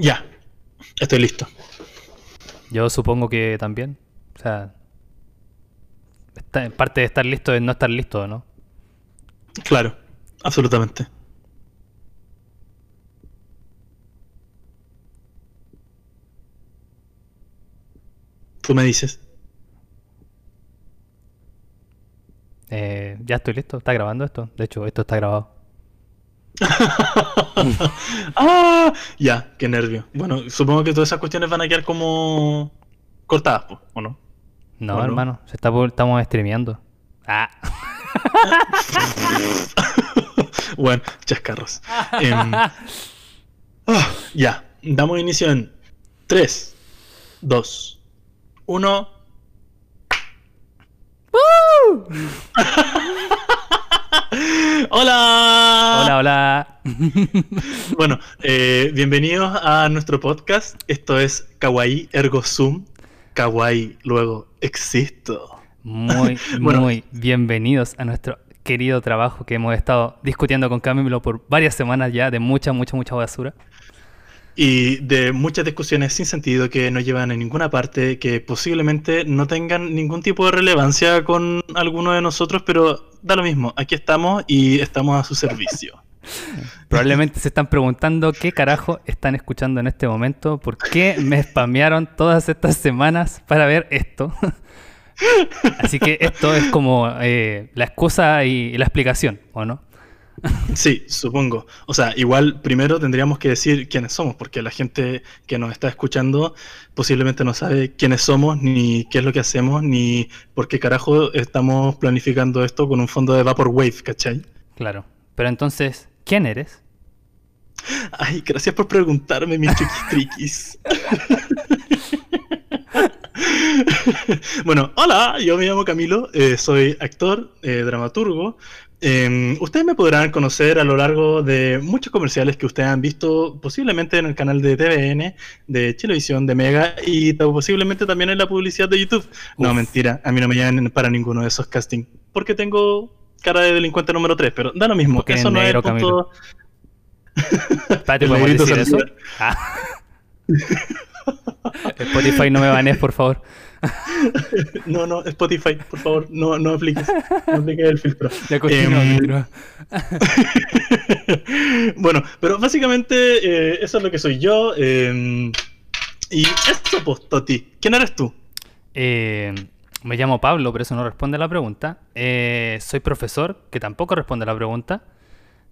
Ya, estoy listo. Yo supongo que también. O sea, parte de estar listo es no estar listo, ¿no? Claro, absolutamente. Tú me dices. Eh, ya estoy listo. ¿Está grabando esto? De hecho, esto está grabado. ah, ya, qué nervio. Bueno, supongo que todas esas cuestiones van a quedar como cortadas, ¿o no? No, hermano, Se está, estamos streameando. Ah. bueno, chascarros. Em, ah, ya, damos inicio en 3, 2, 1. hola. Hola, hola. bueno, eh, bienvenidos a nuestro podcast. Esto es Kawaii Ergo Zoom. Kawaii, luego existo. Muy, muy bienvenidos a nuestro querido trabajo que hemos estado discutiendo con Camilo por varias semanas ya de mucha, mucha, mucha basura y de muchas discusiones sin sentido que no llevan a ninguna parte, que posiblemente no tengan ningún tipo de relevancia con alguno de nosotros, pero da lo mismo, aquí estamos y estamos a su servicio. Probablemente se están preguntando qué carajo están escuchando en este momento, por qué me spamearon todas estas semanas para ver esto. Así que esto es como eh, la excusa y la explicación, ¿o no? Sí, supongo. O sea, igual primero tendríamos que decir quiénes somos, porque la gente que nos está escuchando posiblemente no sabe quiénes somos, ni qué es lo que hacemos, ni por qué carajo estamos planificando esto con un fondo de Vaporwave, ¿cachai? Claro. Pero entonces, ¿quién eres? Ay, gracias por preguntarme, mis chiquistriquis. bueno, hola, yo me llamo Camilo, eh, soy actor, eh, dramaturgo, Em, ustedes me podrán conocer a lo largo de muchos comerciales que ustedes han visto, posiblemente en el canal de TVN, de Televisión, de Mega y posiblemente también en la publicidad de YouTube. No, mentira, a mí no me llaman para ninguno de esos castings, porque tengo cara de delincuente número 3, pero da lo mismo, eso no es punto... decir eso? Ah. Spotify no me banes, por favor. no, no, Spotify, por favor, no, no apliques, no apliques el filtro. Ya em, bueno, pero básicamente eh, eso es lo que soy yo. Em, y esto, pues, Toti, ¿quién eres tú? Eh, me llamo Pablo, pero eso no responde a la pregunta. Eh, soy profesor, que tampoco responde a la pregunta.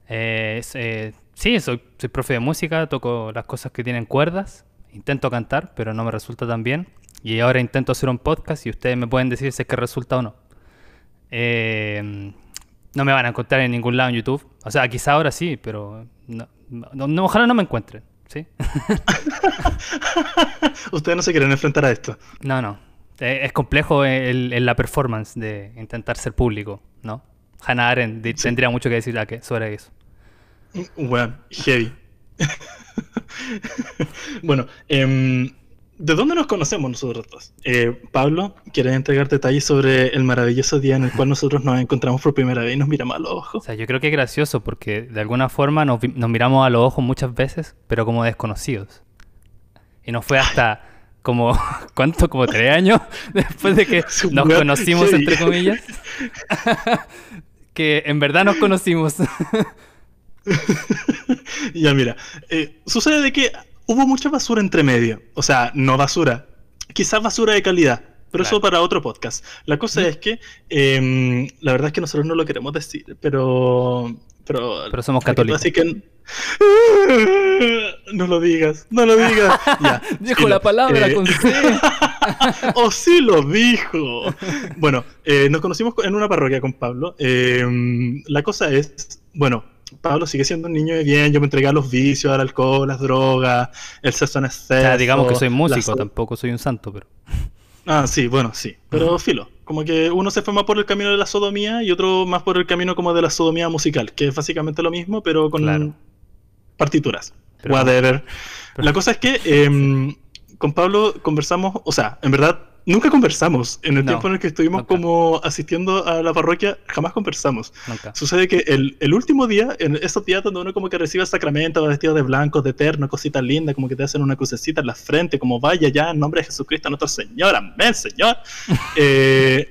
sí, soy, soy profe de música, toco las cosas que tienen cuerdas. Intento cantar, pero no me resulta tan bien. Y ahora intento hacer un podcast y ustedes me pueden decir si es que resulta o no. Eh, no me van a encontrar en ningún lado en YouTube. O sea, quizá ahora sí, pero no, ojalá no me encuentren. ¿sí? ustedes no se quieren enfrentar a esto. No, no. Eh, es complejo en la performance de intentar ser público, ¿no? Hannah Arendt tendría mucho que decir sobre eso. Bueno, heavy. bueno, eh, ¿De dónde nos conocemos nosotros dos? Eh, Pablo, ¿quieres entregar detalles sobre el maravilloso día en el cual nosotros nos encontramos por primera vez y nos miramos a los ojos? O sea, yo creo que es gracioso porque de alguna forma nos, miramos a los ojos muchas veces, pero como desconocidos. Y no fue hasta como, ¿cuánto? Como tres años después de que nos conocimos, entre comillas, que en verdad nos conocimos. ya mira, eh, sucede de que hubo mucha basura entre medio. O sea, no basura, quizás basura de calidad. Pero eso para otro podcast. La cosa es que em, la verdad es que nosotros no lo queremos decir, pero. Pero, pero somos católicos. Así que. No lo digas, no lo digas. dijo la palabra eh, con C. oh, sí lo dijo. Bueno, eh, nos conocimos en una parroquia con Pablo. Em, la cosa es, bueno, Pablo sigue siendo un niño de bien, yo me entregué a los vicios, al alcohol, las drogas, el sexo en exceso. digamos que soy músico, tampoco soy un santo, pero... Ah, sí, bueno, sí, pero filo. Como que uno se fue más por el camino de la sodomía y otro más por el camino como de la sodomía musical, que es básicamente lo mismo, pero con partituras. Whatever. La cosa es que em, con Pablo conversamos, o sea, en verdad nunca conversamos. En el No, tiempo en el que estuvimos nunca. como asistiendo a la parroquia, jamás conversamos. Nunca. Sucede que el, el último día, en esos días donde uno como que recibe el sacramento, va vestido de blanco, de eterno, cositas lindas, como que te hacen una crucecita en la frente, como vaya ya, en nombre de Jesucristo nuestro Señor, amén, Señor. Eh,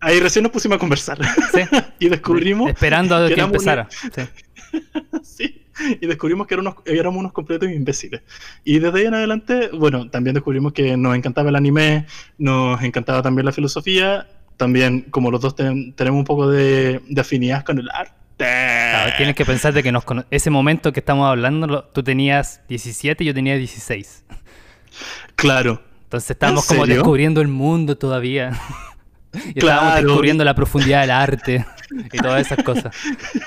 ahí recién nos pusimos a conversar Sí. y descubrimos Esperando a que que empezara. Sí. Sí, y descubrimos que éramos unos, éramos unos completos imbéciles. Y desde ahí en adelante, bueno, también descubrimos que nos encantaba el anime, nos encantaba también la filosofía, también como los dos ten- tenemos un poco de, de afinidad con el arte. Claro, tienes que pensar de que nos ese momento que estamos hablando, lo- tú tenías 17 y yo tenía 16. Claro, Entonces estábamos como serio? descubriendo el mundo todavía. y estábamos Claro. descubriendo la profundidad del arte y todas esas cosas.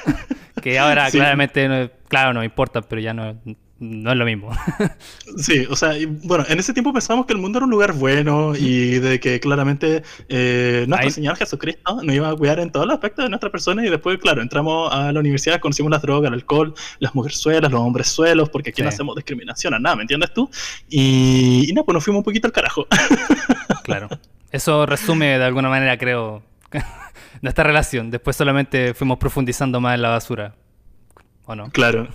que ahora Sí. claramente, no- claro, nos importan, pero ya no, no es lo mismo. sí, o sea, y, bueno, en ese tiempo pensábamos que el mundo era un lugar bueno y de que claramente eh, nuestro Ahí- Señor Jesucristo nos iba a cuidar en todos los aspectos de nuestra persona y después, claro, entramos a la universidad, conocimos las drogas, el alcohol, las mujerzuelas, los hombres suelos, porque aquí no hacemos discriminación a nada, ¿me entiendes tú? Y, y nada, pues nos fuimos un poquito al carajo. claro. Eso resume de alguna manera, creo, nuestra relación. Después solamente fuimos profundizando más en la basura. ¿O no? claro.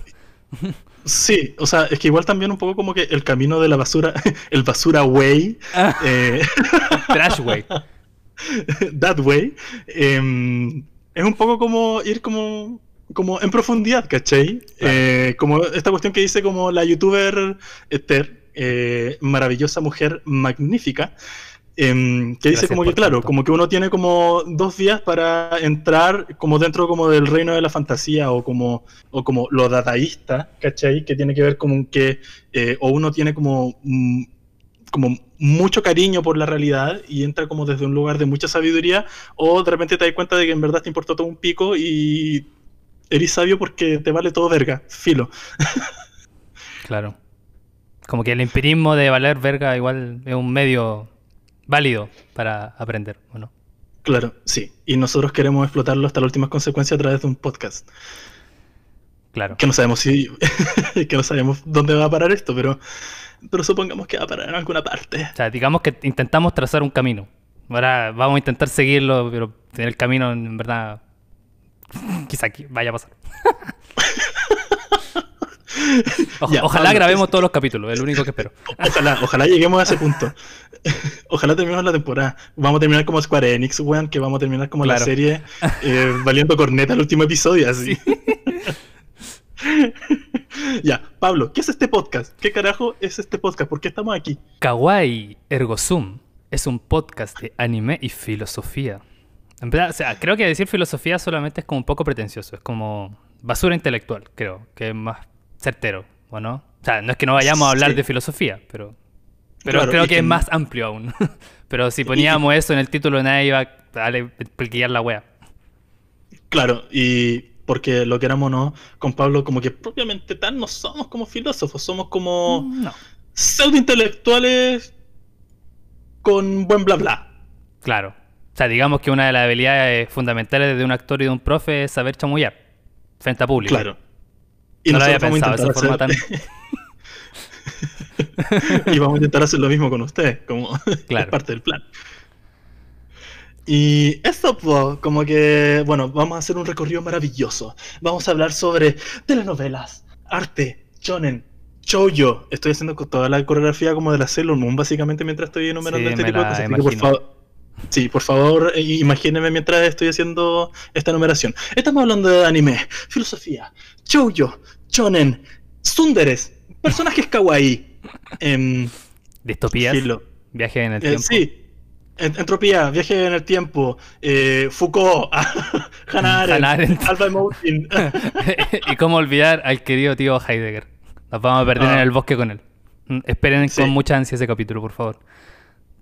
Sí, o sea, es que igual también un poco como que el camino de la basura, el basura way, eh, Trash, güey. that way, em, es un poco como ir como, como en profundidad, ¿cachai? Claro. Eh, como esta cuestión que dice como la youtuber Esther, eh, maravillosa mujer magnífica, em, que dice como que claro, como que uno tiene como dos días para entrar como dentro como del reino de la fantasía o como, o como lo dadaísta, ¿cachai? Que tiene que ver como que eh, o uno tiene como mm, como mucho cariño por la realidad y entra como desde un lugar de mucha sabiduría, o de repente te das cuenta de que en verdad te importó todo un pico y eres sabio porque te vale todo verga, filo. Claro. Como que el empirismo de valer verga igual es un medio válido para aprender, ¿o no? Claro, sí. Y nosotros queremos explotarlo hasta las últimas consecuencias a través de un podcast. Claro. Que no sabemos si. que no sabemos dónde va a parar esto, pero. Pero supongamos que va a parar en alguna parte. O sea, digamos que intentamos trazar un camino. Ahora vamos a intentar seguirlo, pero en el camino, en verdad, quizá aquí vaya a pasar. Ya, ojalá grabemos todos los capítulos, es lo único que espero. Ojalá, ojalá lleguemos a ese punto. Ojalá terminemos la temporada. Vamos a terminar como Square Enix, weón, que vamos a terminar como la serie eh, valiendo corneta el último episodio, así. ya, Pablo, ¿qué es este podcast? ¿Qué carajo es este podcast? ¿Por qué estamos aquí? Kawaii Ergo Sum es un podcast de anime y filosofía. En verdad, o sea, creo que decir filosofía solamente es como un poco pretencioso, es como basura intelectual, creo, que es más certero, ¿o no? O sea, no es que no vayamos a hablar Sí. de filosofía, pero, pero Claro, creo que que- es más amplio aún. pero si poníamos eso en el título, nadie iba a darle explicar la wea. Claro, y porque lo queramos o no, con Pablo, como que propiamente tal no somos como filósofos, somos como No. pseudo intelectuales con buen bla bla. Claro. O sea, digamos que una de las habilidades fundamentales de un actor y de un profe es saber chamullar frente a público. Claro. Y no lo había pensado de esa forma hacer- tan... y vamos a intentar hacer lo mismo con ustedes, como Claro. es parte del plan. Y esto, po, como que, bueno, vamos a hacer un recorrido maravilloso. Vamos a hablar sobre telenovelas, arte, shonen, shoujo. Estoy haciendo toda la coreografía como de la Sailor Moon, básicamente, mientras estoy enumerando Sí, este tipo de cosas. Así que, por favor, sí, por favor, eh, imagínenme mientras estoy haciendo esta numeración. Estamos hablando de anime, filosofía, shoujo, shonen, tsunderes, personajes kawaii. em, Distopías, viaje en el Eh, tiempo. sí. Entropía, viaje en el tiempo, eh, Foucault, Hannah Arendt. Alba Mountain. y cómo olvidar al querido tío Heidegger. Nos vamos a perder Ah. en el bosque con él. Mm, Esperen Sí. con mucha ansia ese capítulo, por favor.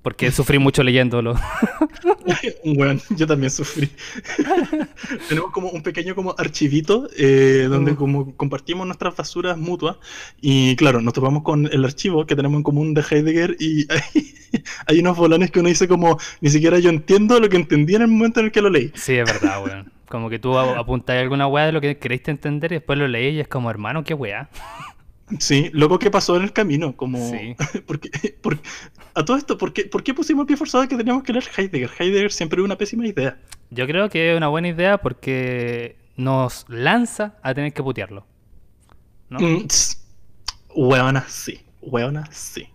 Porque sufrí mucho leyéndolo. bueno, yo también sufrí. Tenemos como un pequeño como archivito eh, donde Uh. como compartimos nuestras basuras mutuas y claro, nos topamos con el archivo que tenemos en común de Heidegger y hay, hay unos bolones que uno dice como ni siquiera yo entiendo lo que entendí en el momento en el que lo leí. Sí, es verdad, weón. Como que tú a- apuntas alguna weá de lo que queréis entender y después lo leí y es como, hermano, qué weá. Sí, loco, ¿qué pasó en el camino? Como, Sí. ¿por qué- por- a todo esto, ¿por qué, por qué pusimos el pie forzado que teníamos que leer Heidegger? Heidegger siempre es una pésima idea. Yo creo que es una buena idea porque nos lanza a tener que putearlo. ¿No? Mm. Hueona, sí. Hueona, sí.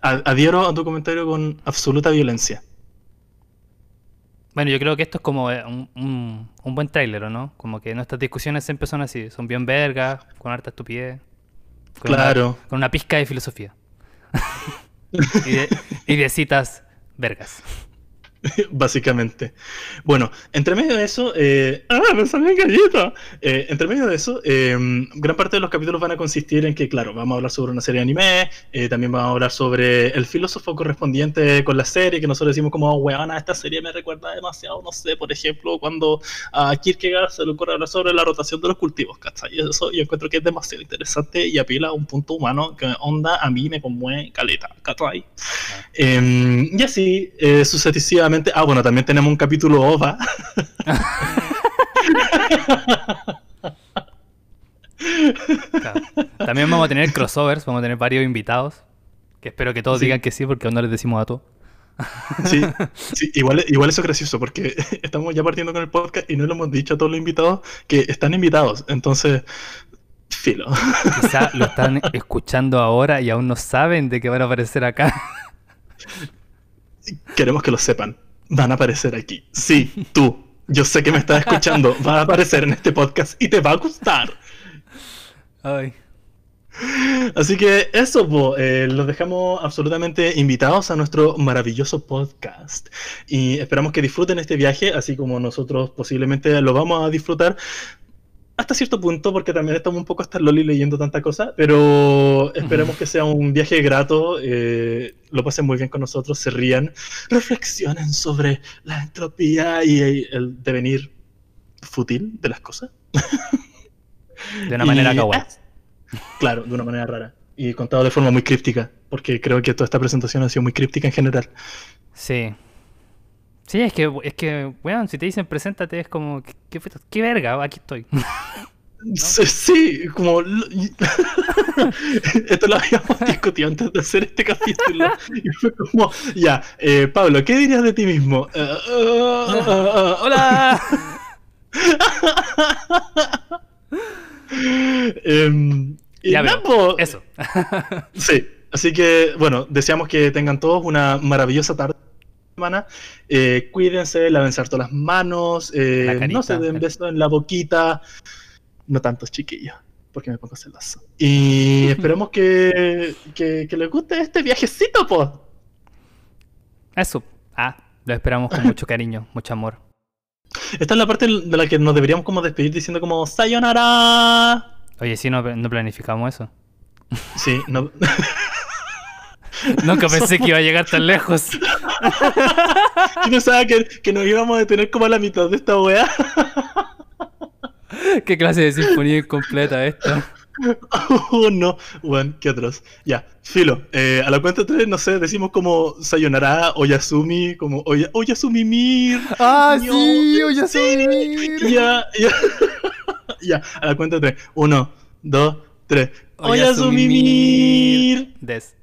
Adhiero a tu comentario con absoluta violencia. Bueno, yo creo que esto es como eh, un, un- un buen tráiler, ¿o no? Como que nuestras discusiones siempre son así, son bien vergas, con harta estupidez. Con Claro. Una, con una pizca de filosofía. y, de, y de citas vergas. Básicamente. Bueno, entre medio de eso, eh, ¡ah, me salió el gallito! Eh, entre medio de eso, eh, gran parte de los capítulos van a consistir en que, claro, vamos a hablar sobre una serie de anime, eh, también vamos a hablar sobre el filósofo correspondiente con la serie, que nosotros decimos como, weona, esta serie me recuerda demasiado, no sé, por ejemplo, cuando a Kierkegaard se le ocurre hablar sobre la rotación de los cultivos, ¿cachai? Y eso yo encuentro que es demasiado interesante y apela a un punto humano que onda a mí me conmueve caleta, ¿cachai? Eh, y así eh, Ah, bueno, también tenemos un capítulo OVA. Claro. También vamos a tener crossovers, vamos a tener varios invitados. Que espero que todos Sí. digan que sí, porque aún no les decimos a todos. Sí, sí, igual, igual eso es gracioso porque estamos ya partiendo con el podcast y no le hemos dicho a todos los invitados que están invitados. Entonces, filo. Quizá lo están escuchando ahora y aún no saben de que van a aparecer acá. Queremos que lo sepan. Van a aparecer aquí. Sí, tú. Yo sé que me estás escuchando. Va a aparecer en este podcast y te va a gustar. Ay. Así que eso, po, eh, los dejamos absolutamente invitados a nuestro maravilloso podcast. Y esperamos que disfruten este viaje, así como nosotros posiblemente lo vamos a disfrutar hasta cierto punto, porque también estamos un poco hasta loli leyendo tanta cosa, pero esperemos que sea un viaje grato, eh, lo pasen muy bien con nosotros, se rían, reflexionen sobre la entropía y el devenir fútil de las cosas. De una manera Y- kawaii. Claro, de una manera rara. Y contado de forma muy críptica, porque creo que toda esta presentación ha sido muy críptica en general. Sí. Sí, es que, es que, weón, si te dicen preséntate, es como, ¿qué, verga? Aquí estoy. Sí, sí, como... Esto lo habíamos discutido antes de hacer este capítulo. Y fue como, ya, eh, Pablo, ¿qué dirías de ti mismo? ¡Hola! Y Ya nada, veo. po, Eso. Sí, así que bueno, deseamos que tengan todos una maravillosa tarde semana. Eh, cuídense, lávense harto las manos, eh, La carita, no se den besos en la boquita, no tantos chiquillos, porque me pongo celoso. Y esperemos que, que, que les guste este viajecito, pues. Eso. Ah, lo esperamos con mucho cariño, mucho amor. Esta es la parte de la que nos deberíamos como despedir diciendo como Sayonara. Oye, sí, no, no planificamos eso. Sí, no, Nunca pensé que iba a llegar tan lejos. yo pensaba que, que nos íbamos a detener como a la mitad de esta wea. ¿Qué clase de sinfonía incompleta esta? Oh, no, bueno, qué atroz. Ya, filo. eh, a la cuenta de tres, no sé, decimos como Sayonara, Oyasumi, como Oya, Oyasumi ¡Ah, Ño, sí! ¡Oye, sí. Ya, ya. ya, a la cuenta de tres. Uno, dos, tres. Oyasumi Oyasumi Des.